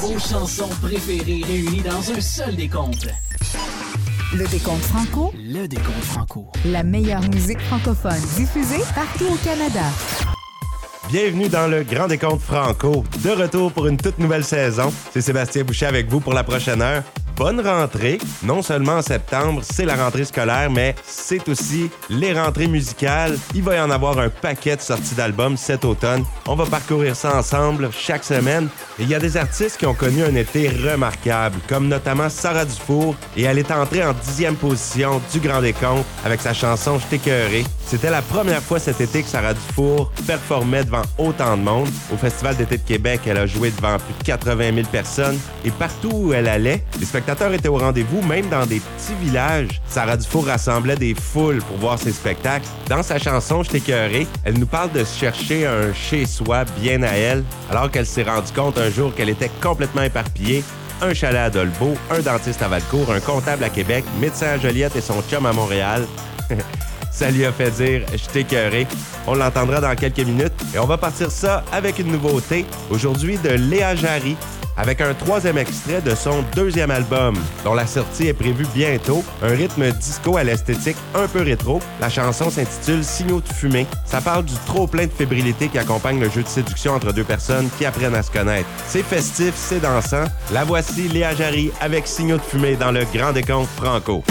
Vos chansons préférées réunies dans un seul décompte. Le décompte franco, Le décompte franco. la meilleure musique francophone diffusée partout au Canada. Bienvenue dans le Grand Décompte Franco. De retour pour une toute nouvelle saison. C'est Sébastien Boucher avec vous pour la prochaine heure. Bonne rentrée. Non seulement en septembre, c'est la rentrée scolaire, mais c'est aussi les rentrées musicales. Il va y en avoir un paquet de sorties d'albums cet automne. On va parcourir ça ensemble chaque semaine. Il y a des artistes qui ont connu un été remarquable, comme notamment Sarah Dufour, et elle est entrée en dixième position du Grand Décompte avec sa chanson Je t'écœuré. C'était la première fois cet été que Sarah Dufour performait devant autant de monde. Au Festival d'été de Québec, elle a joué devant plus de 80 000 personnes et partout où elle allait, les étaient au rendez-vous, même dans des petits villages. Sarah Dufour rassemblait des foules pour voir ses spectacles. Dans sa chanson Je t'écœuré, elle nous parle de chercher un chez-soi bien à elle, alors qu'elle s'est rendue compte un jour qu'elle était complètement éparpillée un chalet à Dolbeau, un dentiste à Valcourt, un comptable à Québec, médecin à Joliette et son chum à Montréal. Ça lui a fait dire « Je t'écœuré ». On l'entendra dans quelques minutes. Et on va partir ça avec une nouveauté. Aujourd'hui de Léa Jarry, avec un troisième extrait de son deuxième album, dont la sortie est prévue bientôt. Un rythme disco à l'esthétique un peu rétro. La chanson s'intitule Signaux de fumée. Ça parle du trop-plein de fébrilité qui accompagne le jeu de séduction entre deux personnes qui apprennent à se connaître. C'est festif, c'est dansant. La voici Léa Jarry avec Signaux de fumée dans le Grand Décompte Franco.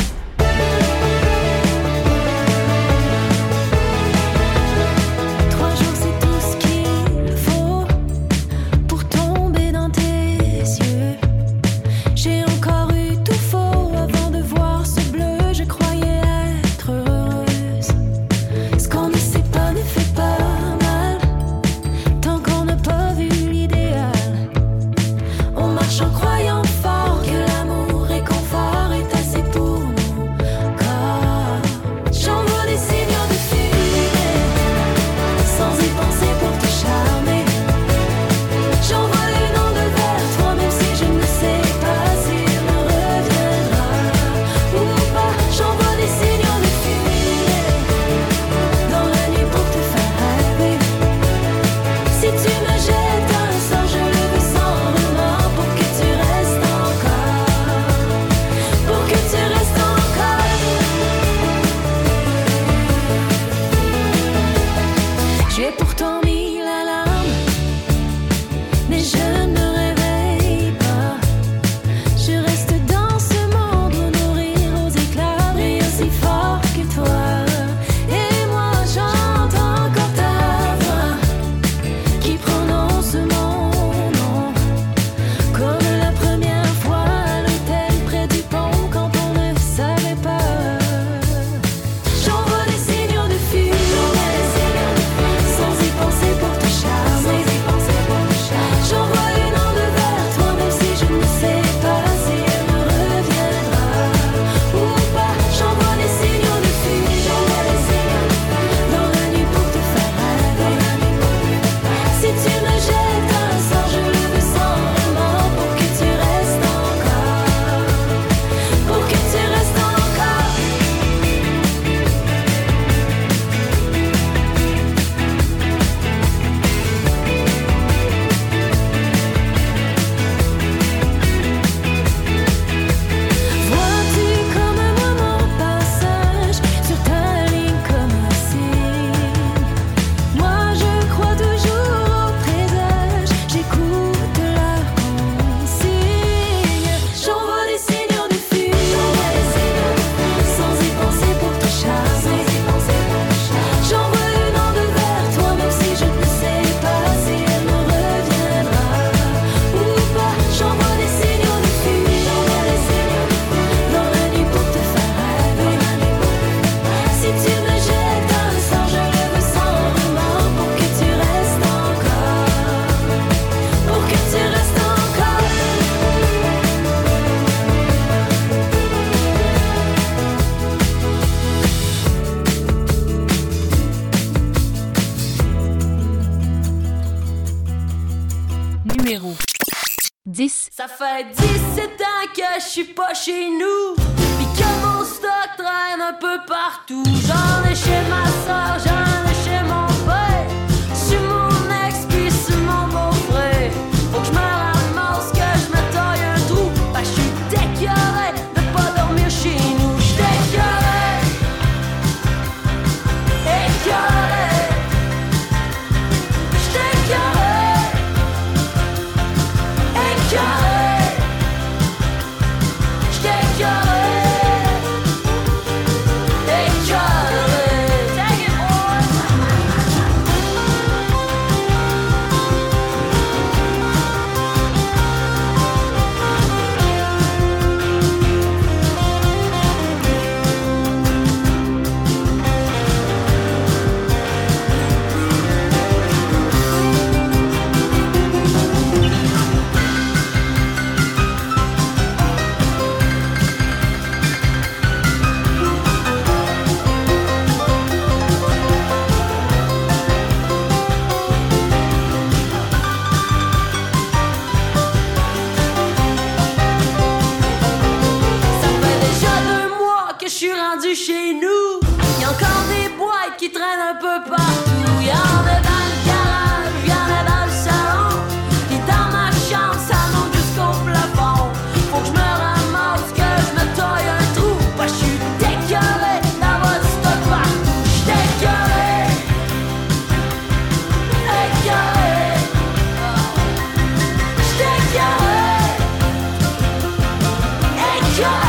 your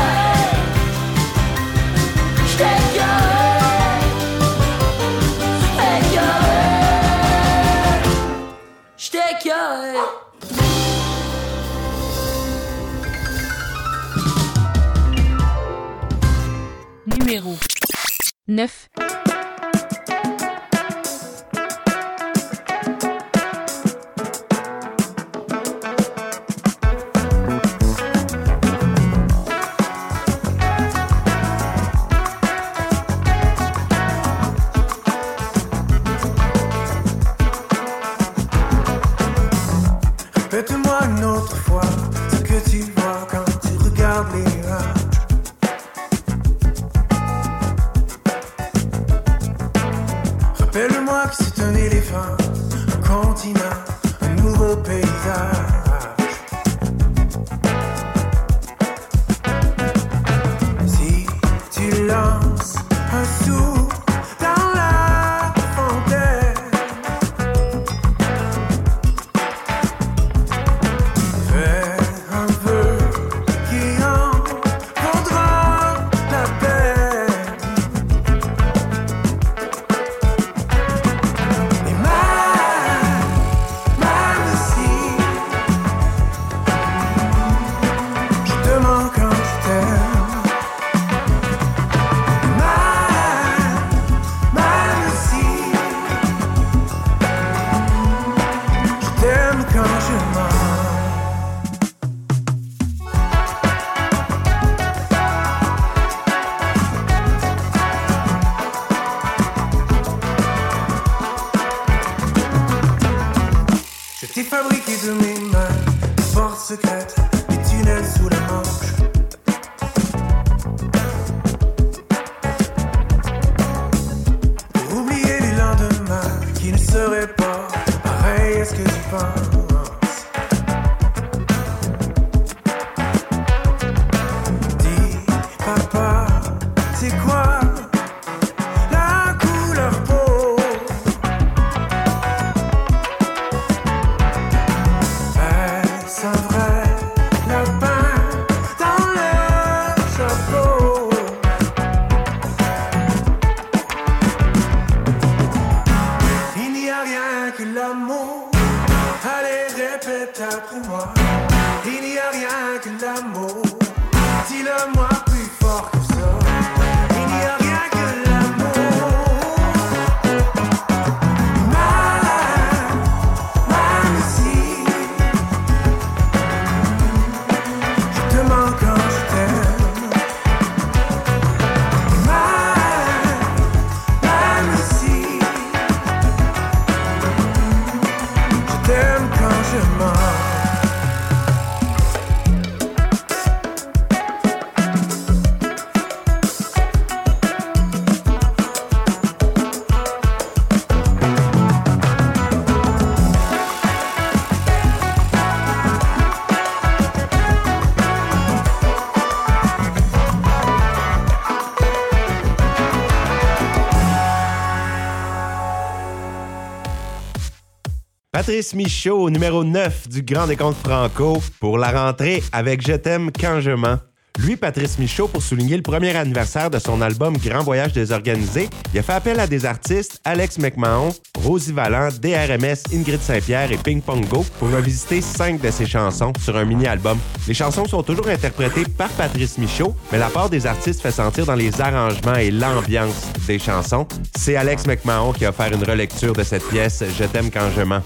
Patrice Michaud, numéro 9 du Grand Décompte Franco, pour la rentrée avec Je t'aime quand je mens. Lui, Patrice Michaud, pour souligner le premier anniversaire de son album Grand Voyage désorganisé, il a fait appel à des artistes Alex McMahon, Rosie Vallant, DRMS, Ingrid Saint-Pierre et Ping Pong Go pour revisiter cinq de ses chansons sur un mini-album. Les chansons sont toujours interprétées par Patrice Michaud, mais la part des artistes fait sentir dans les arrangements et l'ambiance des chansons. C'est Alex McMahon qui a offert une relecture de cette pièce Je t'aime quand je mens.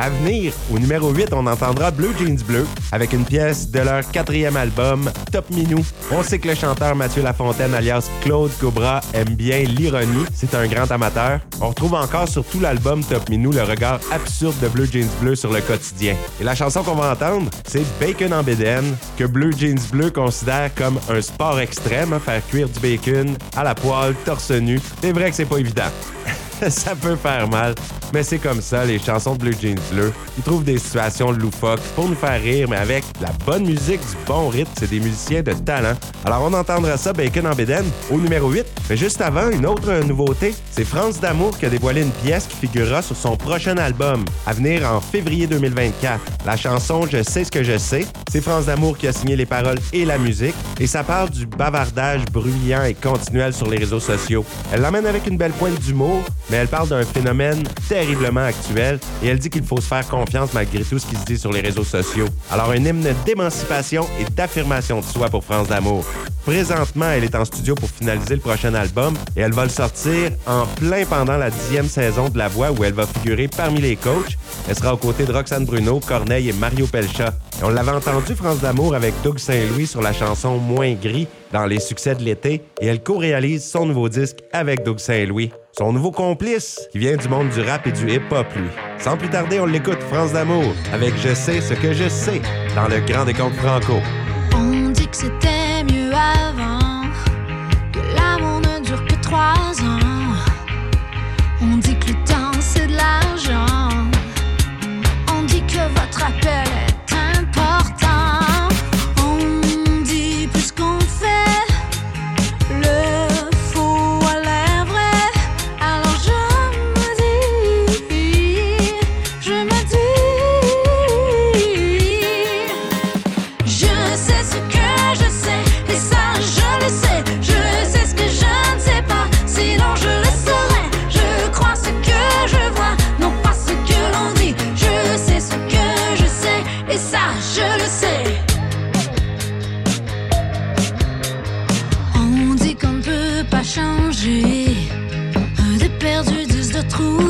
À venir, au numéro 8, on entendra Blue Jeans Bleu avec une pièce de leur quatrième album, Top On sait que le chanteur Mathieu Lafontaine, alias Claude Cobra, aime bien l'ironie. C'est un grand amateur. On retrouve encore sur tout l'album Top Minou le regard absurde de Blue Jeans Bleu sur le quotidien. Et la chanson qu'on va entendre, c'est Bacon en Bédène, que Blue Jeans Bleu considère comme un sport extrême, hein, faire cuire du bacon à la poêle, torse nu. C'est vrai que c'est pas évident. ça peut faire mal, mais c'est comme ça, les chansons de Blue Jeans Bleu. Ils trouvent des situations loufoques pour nous faire rire, mais avec la bonne musique, du bon rythme, c'est des musiciens de talent. Alors on entendra ça, Bacon en Bédène, au numéro 8. Mais juste avant, une autre nouveauté, c'est France D'Amour qui a dévoilé une pièce qui figurera sur son prochain album, à venir en février 2024. La chanson Je sais ce que je sais, c'est France D'Amour qui a signé les paroles et la musique, et ça part du bavardage bruyant et continuel sur les réseaux sociaux. Elle l'emmène avec une belle pointe d'humour, mais elle parle d'un phénomène terriblement actuel et elle dit qu'il faut se faire confiance malgré tout ce qui se dit sur les réseaux sociaux. Alors un hymne d'émancipation et d'affirmation de soi pour France d'amour. Présentement, elle est en studio pour finaliser le prochain album et elle va le sortir en plein pendant la dixième saison de La Voix où elle va figurer parmi les coachs. Elle sera aux côtés de Roxane Bruno, Corneille et Mario Pelcha. On l'avait entendu, France d'amour, avec Doug Saint-Louis sur la chanson Moins gris dans les succès de l'été et elle co-réalise son nouveau disque avec Doug Saint-Louis. Son nouveau complice, qui vient du monde du rap et du hip-hop, lui. Sans plus tarder, on l'écoute, France d'amour, avec Je sais ce que je sais, dans le Grand Décompte Franco. Changer, des perdus disent de trouver.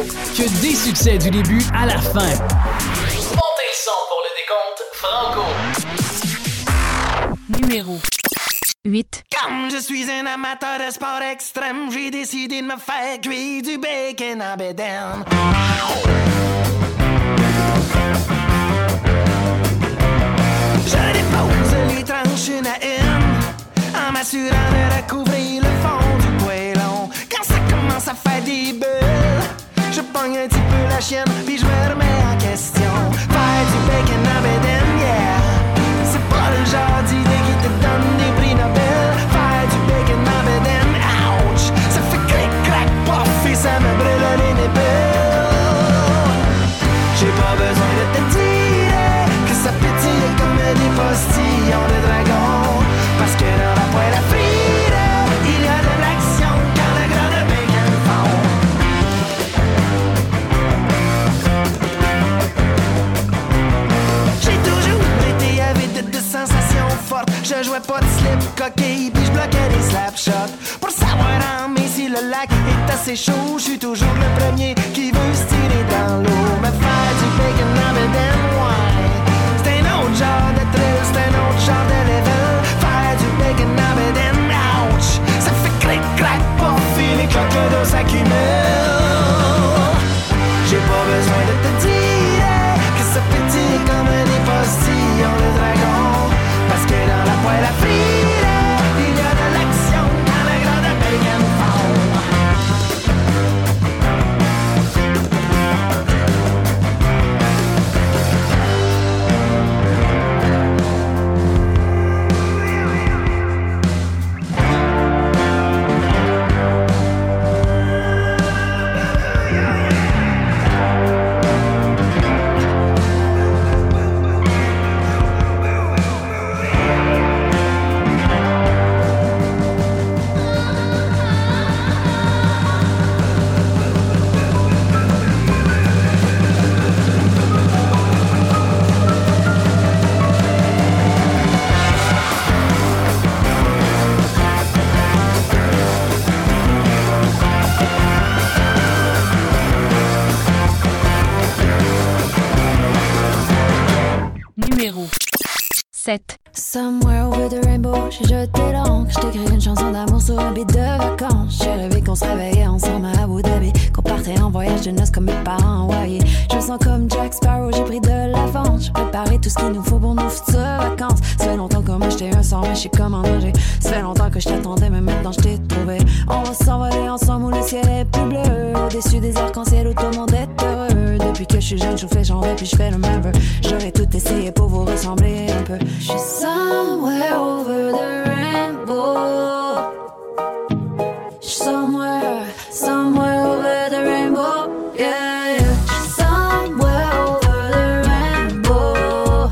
Que des succès du début à la fin. Montez le son pour le décompte Franco. Numéro 8. Comme je suis un amateur de sport extrême, j'ai décidé de me faire cuire du bacon en bédaine. Je dépose les tranches une à une, en m'assurant de recouvrir le fond du poêlon. Quand ça commence à faire des bulles, je pogne un petit peu la chienne, puis je Je jouais pas de slip coquille, puis je bloquais des slap shots. Pour savoir en mais si le lac est assez chaud, je suis toujours le premier qui veut se tirer dans l'eau. Me faire du bacon en bedaine, ouais. C'est un autre genre de thrill, c'est un autre genre de level. Faire du bacon en bedaine, ouch. Ça fait clic, Pour vous ressembler un peu. Je suis somewhere over the rainbow. Somewhere, somewhere over the rainbow. Yeah, yeah. Somewhere over the rainbow.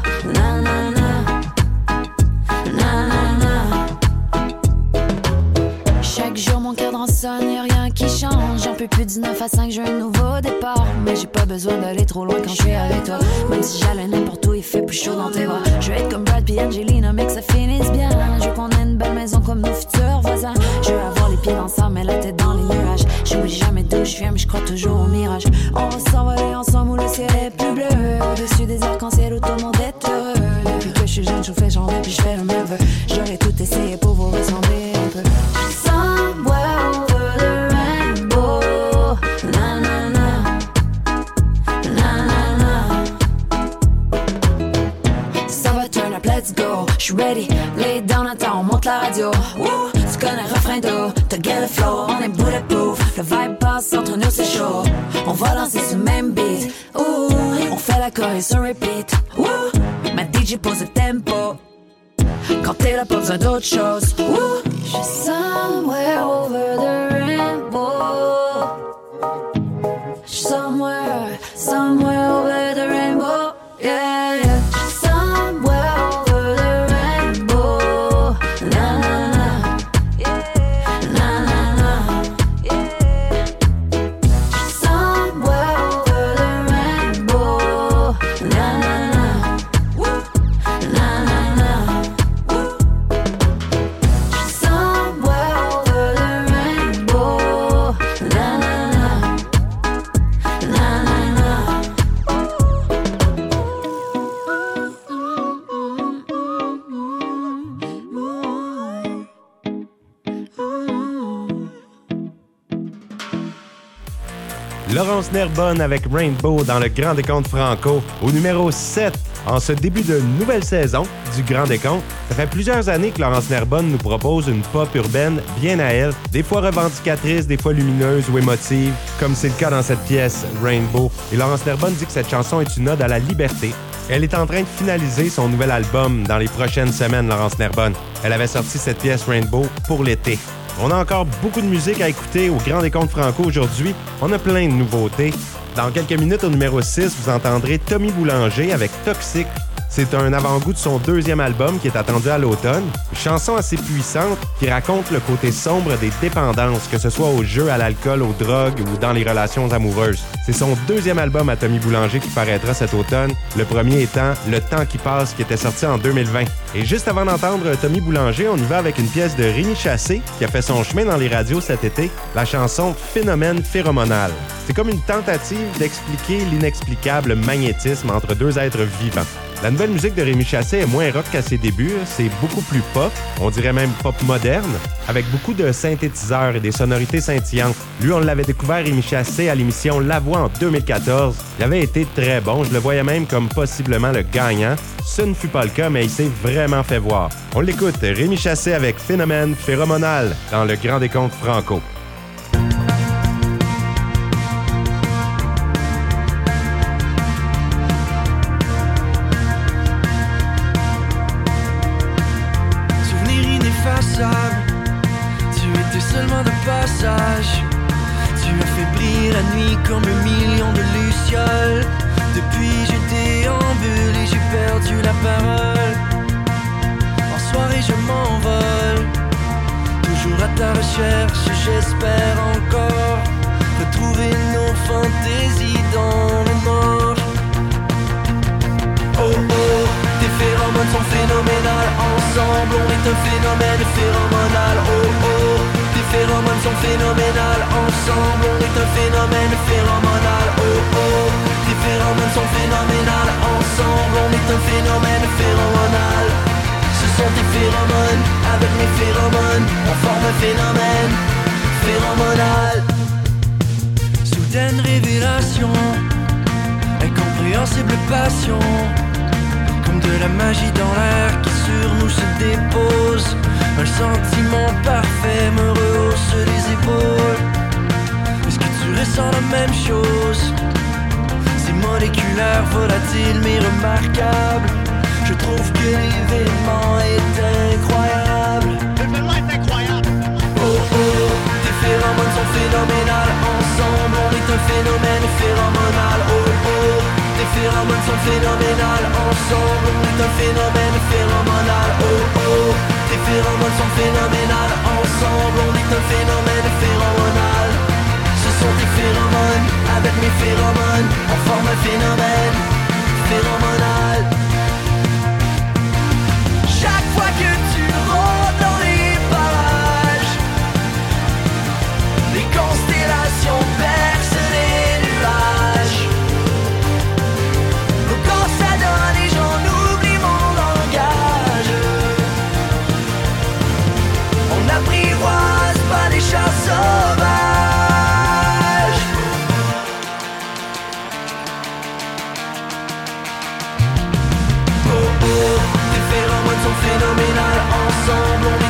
Peux plus du 9 à 5, j'ai un nouveau départ. Mais j'ai pas besoin d'aller trop loin quand je suis avec toi. Même si j'allais n'importe où, il fait plus chaud dans tes bras. Je veux être comme Brad puis Angelina, mais que ça finisse bien. Je veux qu'on une belle maison comme nos futurs voisins. Je veux avoir les pieds dans sable, mais la tête dans les nuages. J'oublie jamais d'où je viens, mais je crois toujours au mirage. On va s'envoler ensemble où le ciel est plus bleu. Au-dessus des arcs-en-ciel où tout le monde est heureux. Depuis que je suis jeune, je fais changer, puis je fais le même. J'aurais tout essayé pour ready, lay down, attends, on monte la radio. Woo, tu connais le refrain d'eau, t'as get le flow, on est bulletproof. Le vibe passe entre nous, c'est chaud. On va danser ce même beat. Ouh, on fait la choré sur repeat. Woo, ma DJ pose le tempo. Quand t'es là, pas besoin d'autre chose. Woo, j'suis somewhere over the rainbow. Somewhere, somewhere over the rainbow. Yeah, Laurence Nerbonne avec Rainbow dans le Grand Décompte Franco au numéro 7 en ce début de nouvelle saison du Grand Décompte. Ça fait plusieurs années que Laurence Nerbonne nous propose une pop urbaine bien à elle, des fois revendicatrice, des fois lumineuse ou émotive, comme c'est le cas dans cette pièce Rainbow. Et Laurence Nerbonne dit que cette chanson est une ode à la liberté. Elle est en train de finaliser son nouvel album dans les prochaines semaines, Laurence Nerbonne. Elle avait sorti cette pièce Rainbow pour l'été. On a encore beaucoup de musique à écouter au Grand Décompte Franco aujourd'hui. On a plein de nouveautés. Dans quelques minutes, au numéro 6, vous entendrez Tommy Boulanger avec Toxic. C'est un avant-goût de son deuxième album qui est attendu à l'automne. Chanson assez puissante qui raconte le côté sombre des dépendances, que ce soit au jeu, à l'alcool, aux drogues ou dans les relations amoureuses. C'est son deuxième album à Tommy Boulanger qui paraîtra cet automne, le premier étant Le temps qui passe qui était sorti en 2020. Et juste avant d'entendre Tommy Boulanger, on y va avec une pièce de Rémi Chassé qui a fait son chemin dans les radios cet été, la chanson Phénomène phéromonal. C'est comme une tentative d'expliquer l'inexplicable magnétisme entre deux êtres vivants. La nouvelle musique de Rémi Chassé est moins rock qu'à ses débuts, c'est beaucoup plus pop, on dirait même pop moderne, avec beaucoup de synthétiseurs et des sonorités scintillantes. Lui, on l'avait découvert Rémi Chassé à l'émission La Voix en 2014. Il avait été très bon, je le voyais même comme possiblement le gagnant. Ce ne fut pas le cas, mais il s'est vraiment fait voir. On l'écoute, Rémi Chassé avec Phénomène phéromonal dans le Grand Décompte Franco. J'espère encore retrouver nos fantaisies dans le mort. Oh oh, tes phéromones sont phénoménales. Ensemble on est un phénomène phéromonal. Oh oh, tes phéromones sont phénoménales. Ensemble on est un phénomène phéromonal. Oh oh, tes phéromones sont phénoménales. Ensemble on est un phénomène phéromonal. Avec mes phéromones, on forme un phénomène Soudaine révélation, incompréhensible passion, comme de la magie dans l'air qui sur nous se dépose. Un sentiment parfait me rehausse les épaules. Est-ce que tu ressens la même chose? C'est moléculaire, volatile mais remarquable. Je trouve que l'événement est incroyable. Phéromones sont phénoménales. Ensemble, on est un phénomène phéromonal. Oh oh, tes phéromones sont phénoménales. Ensemble, on est un phénomène phéromonal. Oh oh, tes phéromones sont phénoménales. Ensemble, on est un phénomène phéromonal. Ce sont tes phéromones, avec mes phéromones, on forme un phénomène phéromonal.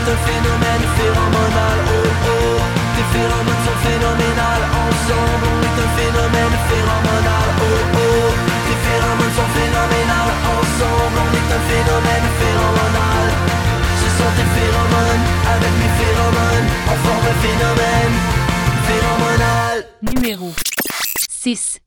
Un phénomène phéromonal. Oh oh, tes phéromones sont phénoménales. Ensemble, on est un phénomène phéromonal. Oh oh, tes phéromones sont phénoménales. Ensemble, on est un phénomène phéromonal. Ce sont tes phéromones, avec mes phéromones, on forme un phénomène phéromonal. Numéro 6.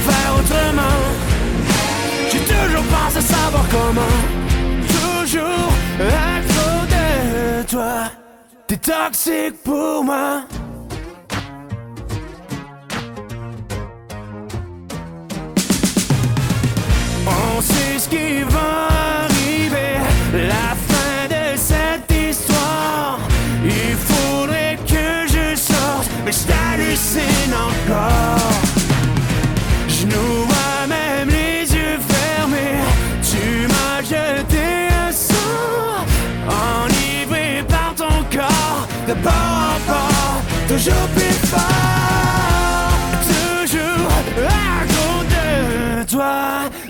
Faire autrement. J'ai toujours pensé savoir comment. Toujours à cause de toi. T'es toxique pour moi. On sait ce qui va arriver, la fin de cette histoire. Il faudrait que je sorte, mais je t'hallucine encore.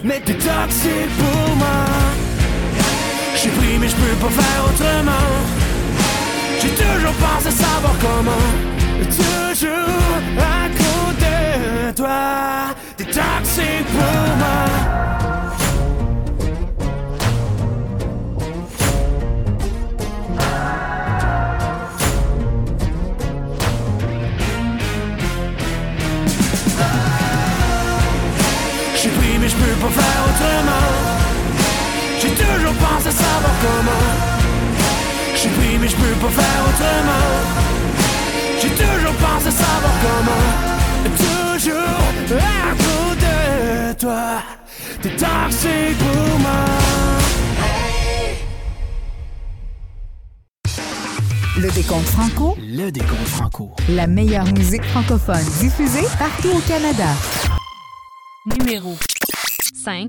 Mais t'es toxique pour moi. J'ai pris, mais je peux pas faire autrement. J'ai toujours pensé savoir comment. Toujours autrement J'ai toujours pensé savoir comment Toujours à cause de toi T'es toxique pour moi Le décompte franco, Le décompte franco. la meilleure musique francophone diffusée partout au Canada. Numéro 5.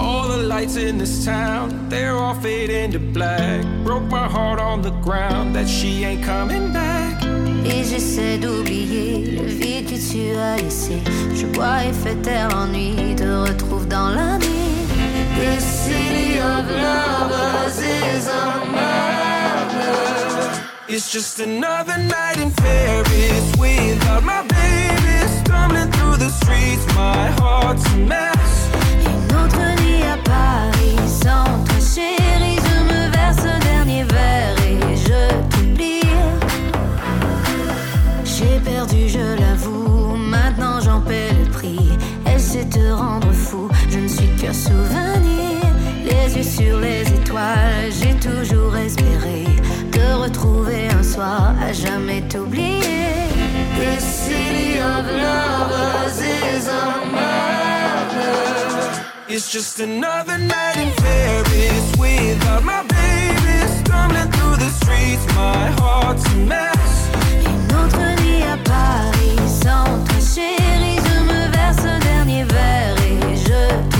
All the lights in this town, they're all fading to black. Broke my heart on the ground that she ain't coming back. Et j'essaie d'oublier le vide que tu as laissé. Je bois et fais taire l'ennui, te retrouve dans la nuit. This city of lovers is a murder. It's just another night in Paris without my baby. Stumbling through the streets, my heart's a mess. Ce dernier verre et je t'oublie. J'ai perdu, je l'avoue. Maintenant j'en paie le prix. Elle sait te rendre fou. Je ne suis qu'un souvenir. Les yeux sur les étoiles, j'ai toujours espéré te retrouver un soir à jamais t'oublier. Paris sans toi, chérie. Je me verse un dernier verre et je.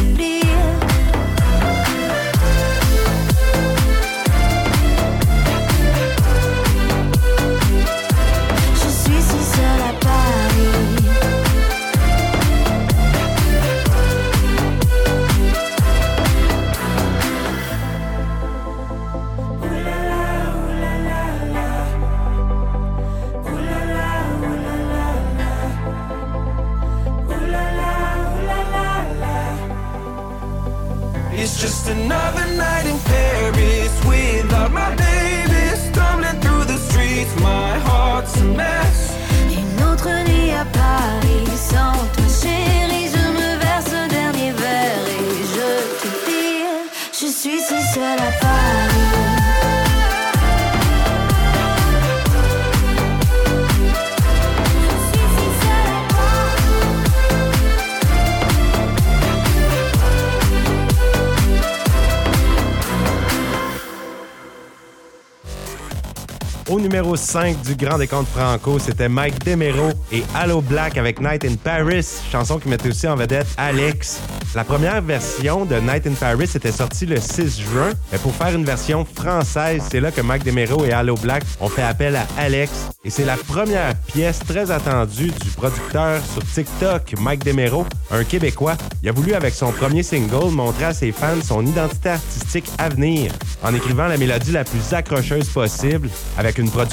Numéro 5 du Grand Décompte Franco, c'était Mike Demero et Allo Black avec Night in Paris, chanson qui mettait aussi en vedette Alex. La première version de Night in Paris était sortie le 6 juin, mais pour faire une version française, c'est là que Mike Demero et Allo Black ont fait appel à Alex. Et c'est la première pièce très attendue du producteur sur TikTok, Mike Demero, un Québécois. Il a voulu, avec son premier single, montrer à ses fans son identité artistique à venir, en écrivant la mélodie la plus accrocheuse possible, avec une production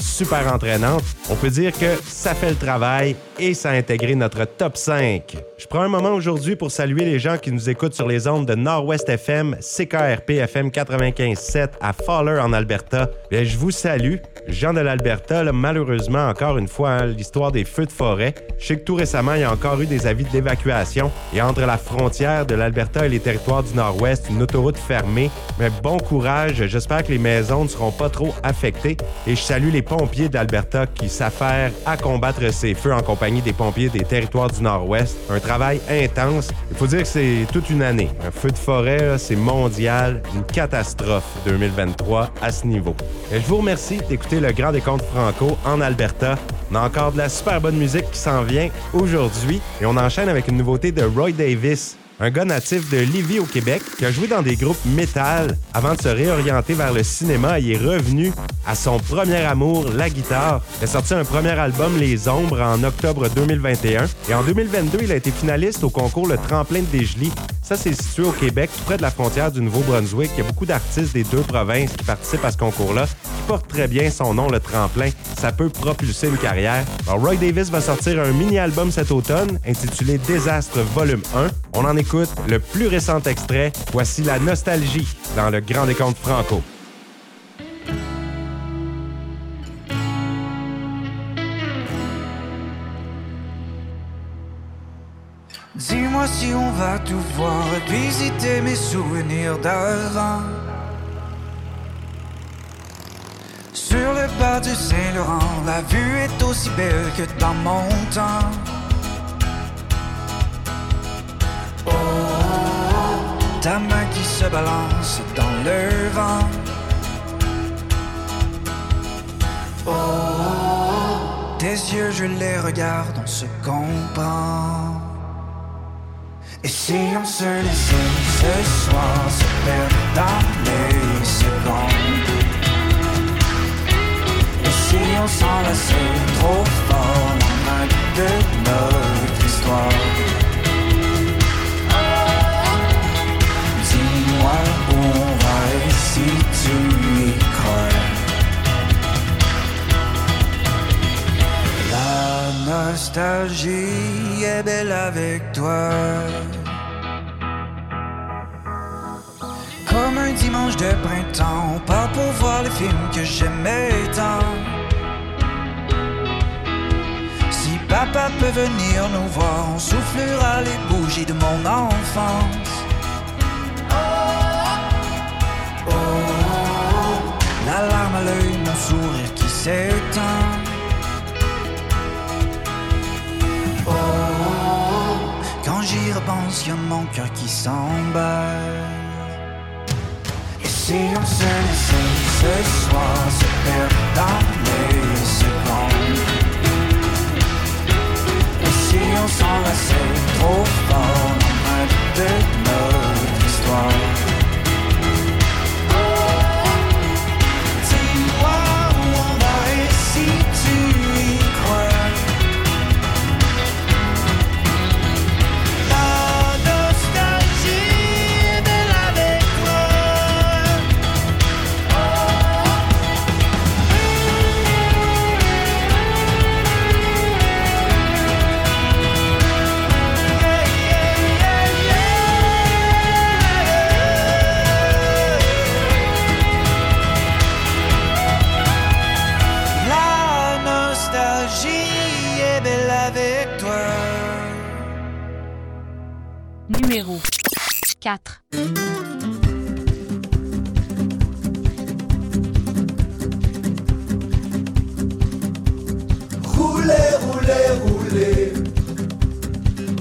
super entraînante. On peut dire que ça fait le travail et ça a intégré notre top 5. Je prends un moment aujourd'hui pour saluer les gens qui nous écoutent sur les ondes de Nord-Ouest FM, CKRP FM 95.7 à Fowler en Alberta. Bien, je vous salue. Jean de l'Alberta, malheureusement, encore une fois, hein, l'histoire des feux de forêt. Je sais que tout récemment, il y a encore eu des avis d'évacuation. Et entre la frontière de l'Alberta et les territoires du Nord-Ouest, une autoroute fermée. Mais bon courage. J'espère que les maisons ne seront pas trop affectées. Et je salue les pompiers d'Alberta qui s'affairent à combattre ces feux en compagnie des pompiers des territoires du Nord-Ouest. Intense. Il faut dire que c'est toute une année. Un feu de forêt, c'est mondial. Une catastrophe 2023 à ce niveau. Et je vous remercie d'écouter le Grand Décompte Franco en Alberta. On a encore de la super bonne musique qui s'en vient aujourd'hui. Et on enchaîne avec une nouveauté de Roy Davis un gars natif de Lévis au Québec qui a joué dans des groupes métal avant de se réorienter vers le cinéma. Il est revenu à son premier amour, la guitare. Il a sorti un premier album, Les Ombres, en octobre 2021. Et en 2022, il a été finaliste au concours Le Tremplin de Desjely. Ça, c'est situé au Québec, près de la frontière du Nouveau-Brunswick. Il y a beaucoup d'artistes des deux provinces qui participent à ce concours-là, qui portent très bien son nom, Le Tremplin. Ça peut propulser une carrière. Roy Davis va sortir un mini-album cet automne intitulé Désastre Volume 1. On en écoute le plus récent extrait. Voici la nostalgie dans le Grand Décompte Franco. Dis-moi si on va tout voir visiter mes souvenirs d'avant. Sur le bas du Saint-Laurent, la vue est aussi belle que dans mon temps. Oh, ta main qui se balance dans le vent. Oh, tes yeux, je les regarde, on se comprend. Et si on se laissait ce soir se perdre dans les secondes? Si on s'enlaçait trop fort main de notre histoire Dis-moi où on va et si tu y crois La nostalgie est belle avec toi. Comme un dimanche de printemps, on part pour voir les films que j'aimais tant. Papa peut venir nous voir, on soufflera les bougies de mon enfance. Oh, oh, oh. La larme à l'œil, mon sourire qui s'éteint. Oh, quand j'y repense, y mon cœur qui s'emballe. Et si on se laissait ce soir se perdre on s'enlaçait trop fort dans de notre histoire? 0. 4. Roulez, roulez, roulez.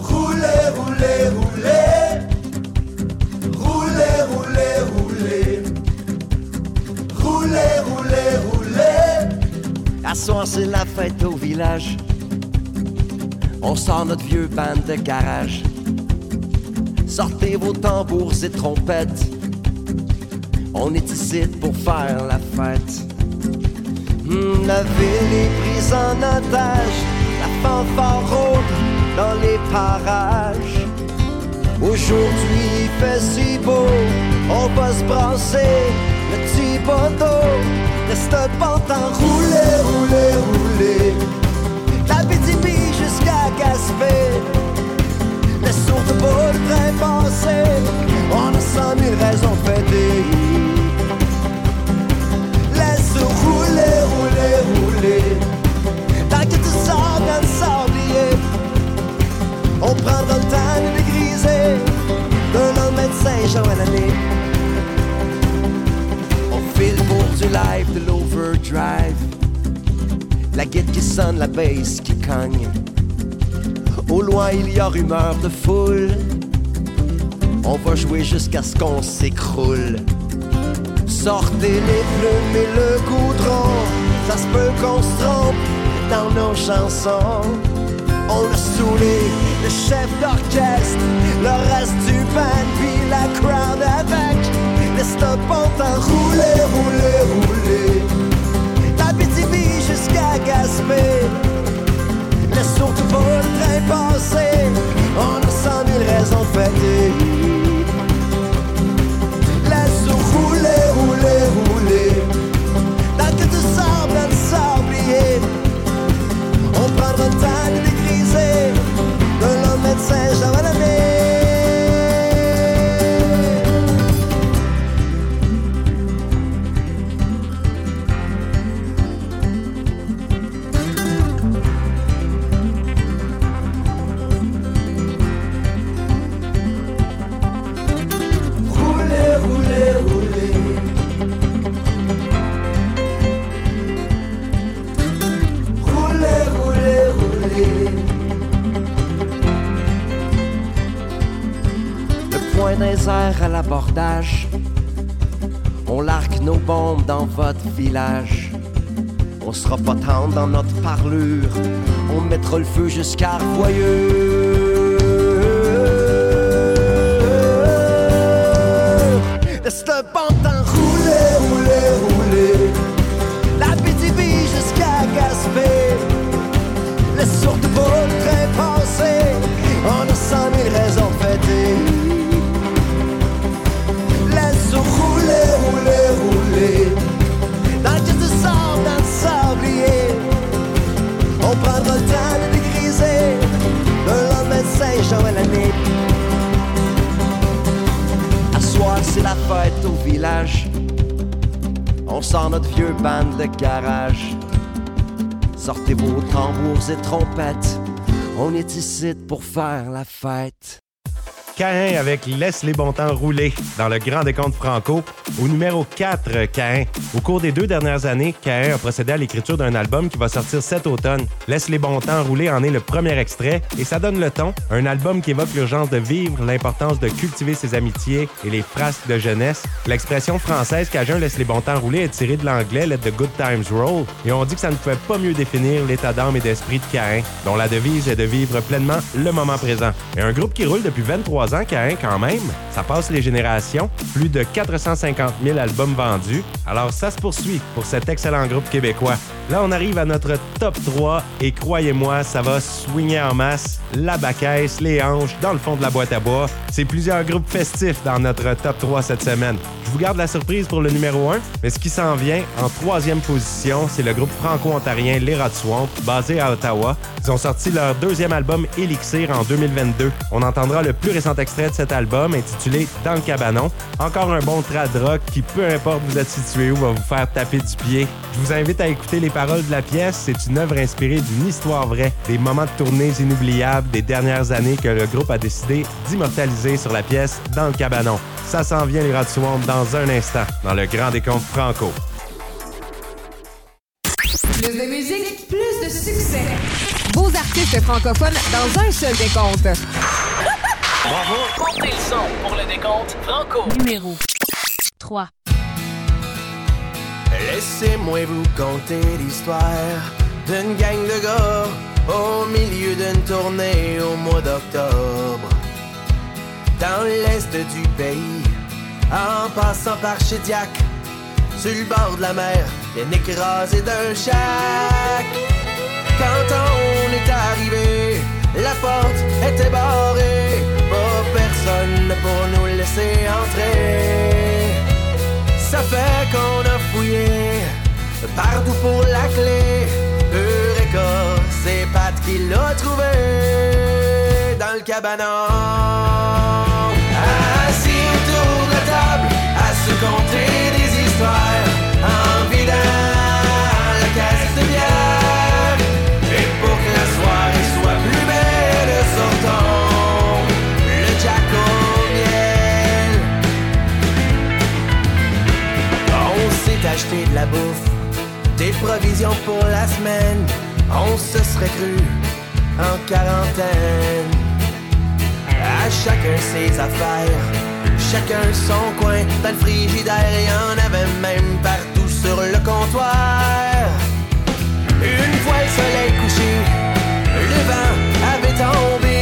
Roulez, roulez, roulez. Roulez, roulez, roulez. Roulez, roulez, roulez. À c'est la fête au village. On sort notre vieux band de garage. Sortez vos tambours et trompettes. On est ici pour faire la fête. Hmm, la ville est prise en otage. La fanfare rôde dans les parages. Aujourd'hui, il fait si beau. On va se brasser le petit poteau. Reste pas en Roulez, roulez, roulez. la jusqu'à Gaspé. Surtout pas le train passer. On a cent mille raisons de fêter. Laisse Roulez, roulez, roulez. tant que tu sors dans sablier. On prendra le temps de les griser. De lendemain de Saint-Jean à l'année. On file pour du live de l'overdrive. La guide qui sonne, la bass qui cogne. Au loin, il y a rumeur de foule. On va jouer jusqu'à ce qu'on s'écroule. Sortez les plumes et le goudron. Ça se peut qu'on se trompe dans nos chansons. On a saoulé le chef d'orchestre, le reste du band, puis la crowd avec. Laisse le bon temps rouler, rouler, rouler. La BTB jusqu'à Gaspé. Laisse surtout pas le train mettra On sort notre vieux band de garage. Sortez vos tambours et trompettes. On est ici pour faire la fête. Cain avec Laisse les bons temps rouler dans le Grand Décompte Franco. Au numéro 4, Cain. Au cours des deux dernières années, Cain a procédé à l'écriture d'un album qui va sortir cet automne. Laisse les bons temps rouler en est le premier extrait et ça donne le ton. Un album qui évoque l'urgence de vivre, l'importance de cultiver ses amitiés et les frasques de jeunesse. L'expression française Cajun laisse les bons temps rouler est tirée de l'anglais Let the good times roll et on dit que ça ne pouvait pas mieux définir l'état d'âme et d'esprit de Cain, dont la devise est de vivre pleinement le moment présent. Et un groupe qui roule depuis 23 ans, Cain quand même, ça passe les générations, plus de 450 000 albums vendus. Alors ça se poursuit pour cet excellent groupe québécois. Là, on arrive à notre top 3 et croyez-moi, ça va swinger en masse. La bacaisse, les hanches, dans le fond de la boîte à bois. C'est plusieurs groupes festifs dans notre top 3 cette semaine. Je vous garde la surprise pour le numéro 1, mais ce qui s'en vient en troisième position, c'est le groupe franco-ontarien Les Rats Swamp, basé à Ottawa. Ils ont sorti leur deuxième album Elixir en 2022. On entendra le plus récent extrait de cet album intitulé Dans le cabanon. Encore un bon trad rock qui, peu importe où vous êtes situé où, va vous faire taper du pied. Je vous invite à écouter les paroles de la pièce. C'est une œuvre inspirée d'une histoire vraie, des moments de tournée inoubliables des dernières années que le groupe a décidé d'immortaliser sur la pièce Dans le cabanon. Ça s'en vient les Rats dans un instant, dans le Grand Décompte Franco. Plus de musique, plus de succès. Vos artistes francophones dans un seul décompte. Montez le son pour le décompte Franco. Numéro 3. Laissez-moi vous conter l'histoire d'une gang de gars au milieu d'une tournée au mois d'octobre. Dans l'est du pays, en passant par Chediac, sur le bord de la mer, bien écrasé d'un chac. Quand on est arrivé, la porte était barrée, pas personne pour nous laisser entrer. Ça fait qu'on a fouillé partout pour la clé. Eureka, c'est Pat qui l'a trouvé dans le cabanon. Assis autour de la table, à se conter des histoires acheté de la bouffe, des provisions pour la semaine. On se serait cru en quarantaine. À chacun ses affaires, chacun son coin. Dans le frigidaire, il y en avait même partout sur le comptoir. Une fois le soleil couché, le vent avait tombé.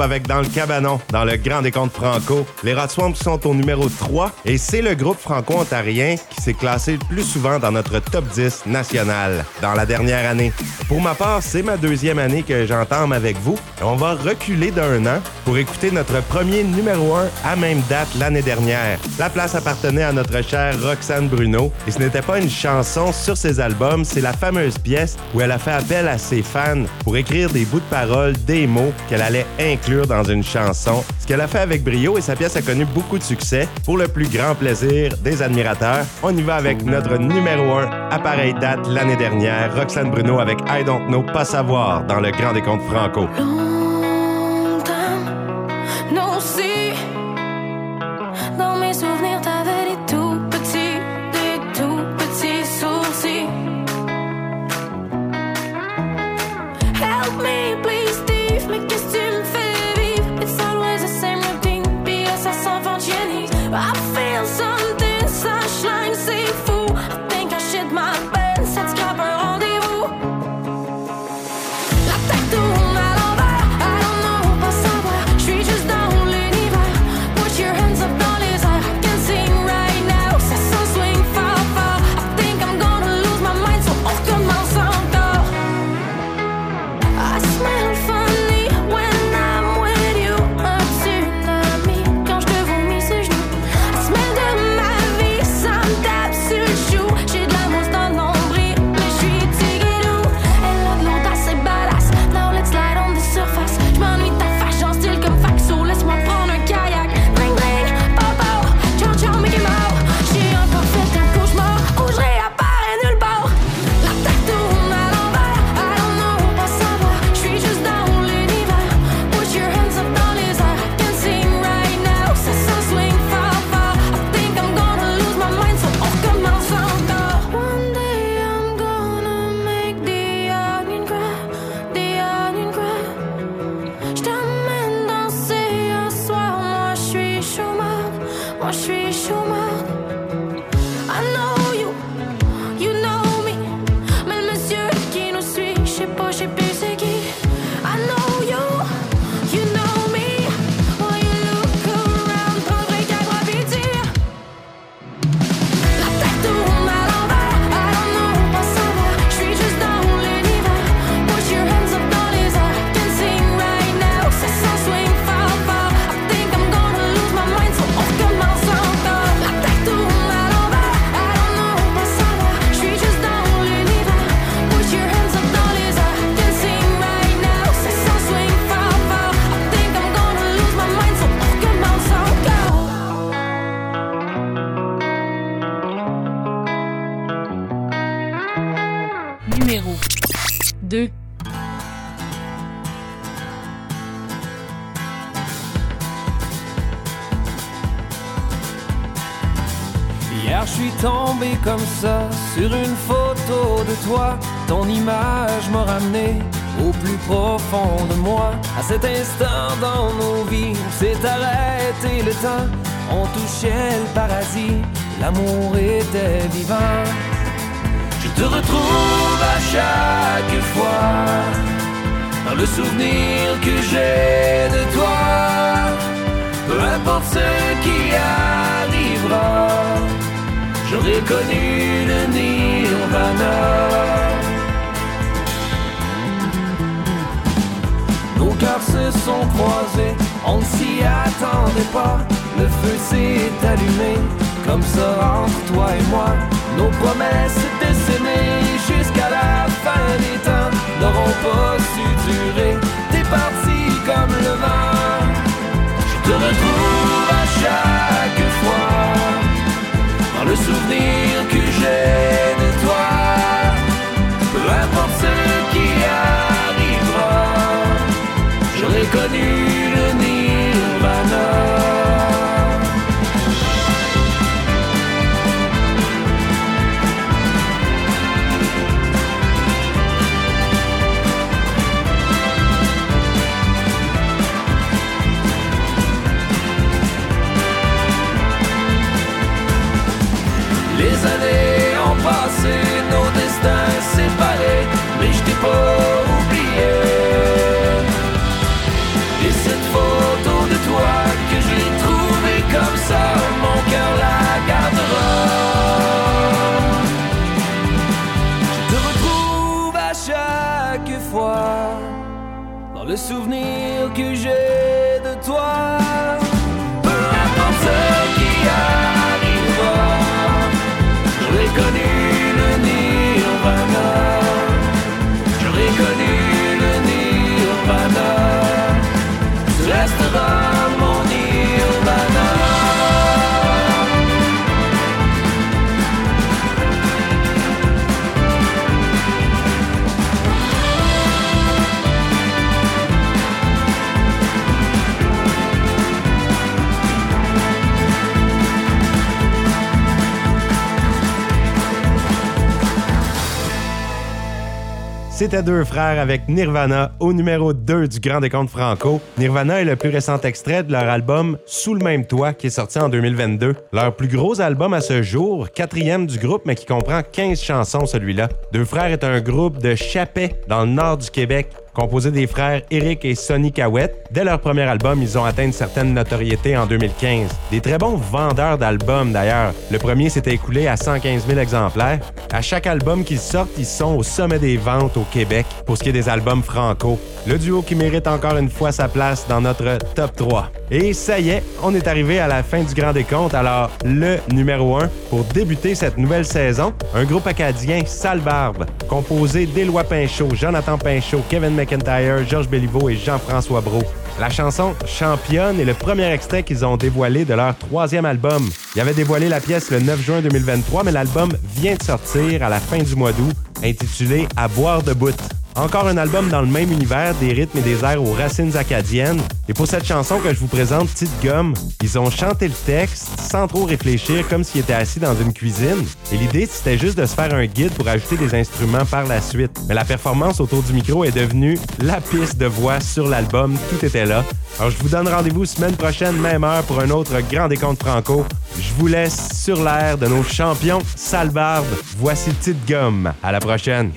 Avec Dans le Cabanon, dans le Grand Franco. Les Rats Swamp sont au numéro 3 et c'est le groupe franco-ontarien qui s'est classé le plus souvent dans notre top 10 national dans la dernière année. Pour ma part, c'est ma deuxième année que j'entame avec vous. On va reculer d'un an pour écouter notre premier numéro 1 à même date l'année dernière. La place appartenait à notre chère Roxane Bruno et ce n'était pas une chanson sur ses albums, c'est la fameuse pièce où elle a fait appel à ses fans pour écrire des bouts de paroles, des mots qu'elle allait inclure dans une chanson. Ce qu'elle a fait avec brio et sa pièce a connu beaucoup de succès. Pour le plus grand plaisir des admirateurs, on y va avec notre numéro 1 à pareille date l'année dernière, Roxane Bruno avec I Don't Know Pas Savoir dans le Grand Décompte Franco. Sur une photo de toi. Ton image m'a ramené au plus profond de moi. À cet instant dans nos vies, s'est arrêté le temps. On touchait le paradis, l'amour était vivant. Je te retrouve à chaque fois dans le souvenir que j'ai de toi. Peu importe ce qui arrivera, j'aurais connu le nirvana. Nos cœurs se sont croisés, on ne s'y attendait pas. Le feu s'est allumé, comme ça entre toi et moi. Nos promesses s'aimer jusqu'à la fin des temps n'auront pas su durer. T'es parti comme le vent, je te retrouve le souvenir que j'ai de toi. people. C'était deux frères avec Nirvana au numéro 2 du Grand Décompte Franco. Nirvana est le plus récent extrait de leur album Sous le même toit qui est sorti en 2022. Leur plus gros album à ce jour, quatrième du groupe mais qui comprend 15 chansons celui-là. Deux frères est un groupe de Chapet dans le nord du Québec composé des frères Eric et Sonny Cowett. Dès leur premier album, ils ont atteint une certaine notoriété en 2015. Des très bons vendeurs d'albums d'ailleurs. Le premier s'était écoulé à 115 000 exemplaires. À chaque album qu'ils sortent, ils sont au sommet des ventes au Québec pour ce qui est des albums franco. Le duo qui mérite encore une fois sa place dans notre top 3. Et ça y est, on est arrivé à la fin du Grand Décompte. Alors, le numéro 1 pour débuter cette nouvelle saison, un groupe acadien, Sale Barbe, composé d'Éloi Pinchot, Jonathan Pinchot, Kevin McIntyre, Georges Béliveau et Jean-François Brault. La chanson Championne est le premier extrait qu'ils ont dévoilé de leur troisième album. Ils avaient dévoilé la pièce le 9 juin 2023, mais l'album vient de sortir à la fin du mois d'août, intitulé À boire de bout. Encore un album dans le même univers, des rythmes et des airs aux racines acadiennes. Et pour cette chanson que je vous présente, Petite Gomme, ils ont chanté le texte sans trop réfléchir, comme s'ils étaient assis dans une cuisine. Et l'idée, c'était juste de se faire un guide pour ajouter des instruments par la suite. Mais la performance autour du micro est devenue la piste de voix sur l'album. Tout était là. Alors, je vous donne rendez-vous semaine prochaine, même heure, pour un autre Grand Décompte Franco. Je vous laisse sur l'air de nos champions Salbarbe. Voici Petite Gomme. À la prochaine.